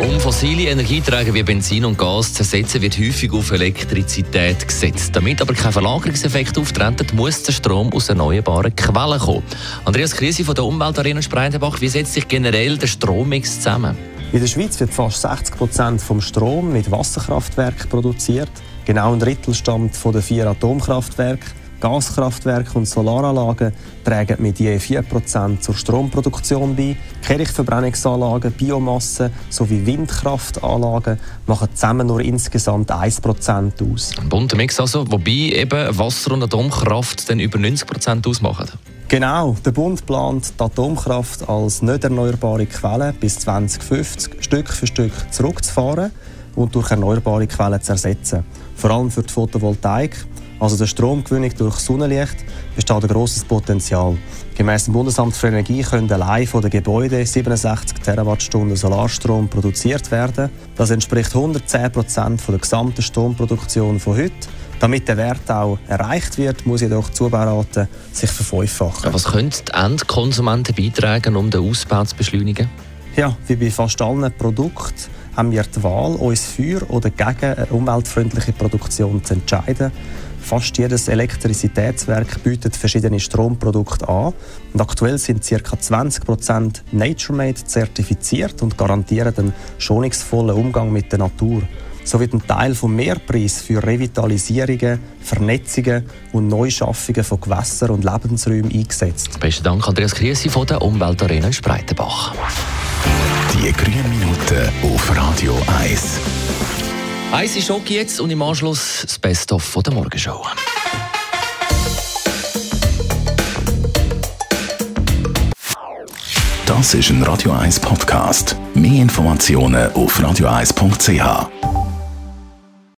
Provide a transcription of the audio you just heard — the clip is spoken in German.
um fossile Energieträger wie Benzin und Gas zu ersetzen, wird häufig auf Elektrizität gesetzt. Damit aber kein Verlagerungseffekt auftritt, muss der Strom aus erneuerbaren Quellen kommen. Andreas Krise von der Umweltarena Spreitenbach, wie setzt sich generell der Strommix zusammen? In der Schweiz wird fast 60 Prozent vom Strom mit Wasserkraftwerken produziert. Genau ein Drittel stammt von den vier Atomkraftwerken. Gaskraftwerke und Solaranlagen tragen mit je 4% zur Stromproduktion bei. Kirchverbrennungsanlagen, Biomasse sowie Windkraftanlagen machen zusammen nur insgesamt 1% aus. Ein bunter Mix also, wobei eben Wasser- und Atomkraft dann über 90% ausmachen. Genau, der Bund plant die Atomkraft als nicht erneuerbare Quelle bis 2050 Stück für Stück zurückzufahren und durch erneuerbare Quellen zu ersetzen. Vor allem für die Photovoltaik also der Stromgewinnung durch Sonnenlicht, besteht ein grosses Potenzial. Gemäss dem Bundesamt für Energie können allein von den Gebäuden 67 Terawattstunden Solarstrom produziert werden. Das entspricht 110 Prozent der gesamten Stromproduktion von heute. Damit der Wert auch erreicht wird, muss jedoch die Zubaurate sich verfünffachen. Was können die Endkonsumenten beitragen, um den Ausbau zu beschleunigen? Ja, wie bei fast allen Produkten haben wir die Wahl, uns für oder gegen eine umweltfreundliche Produktion zu entscheiden. Fast jedes Elektrizitätswerk bietet verschiedene Stromprodukte an. Und aktuell sind ca. 20% NatureMade zertifiziert und garantieren einen schonungsvollen Umgang mit der Natur. So wird ein Teil vom Mehrpreis für Revitalisierungen, Vernetzungen und Neuschaffungen von Gewässern und Lebensräumen eingesetzt. Besten Dank, Andreas Kriesi von der Umweltarena Spreitenbach. Die grünen Minuten auf Radio 1. Eis ist okay jetzt und im Anschluss das Best-of der Morgenshow. Das ist ein Radio 1 Podcast. Mehr Informationen auf radio1.ch.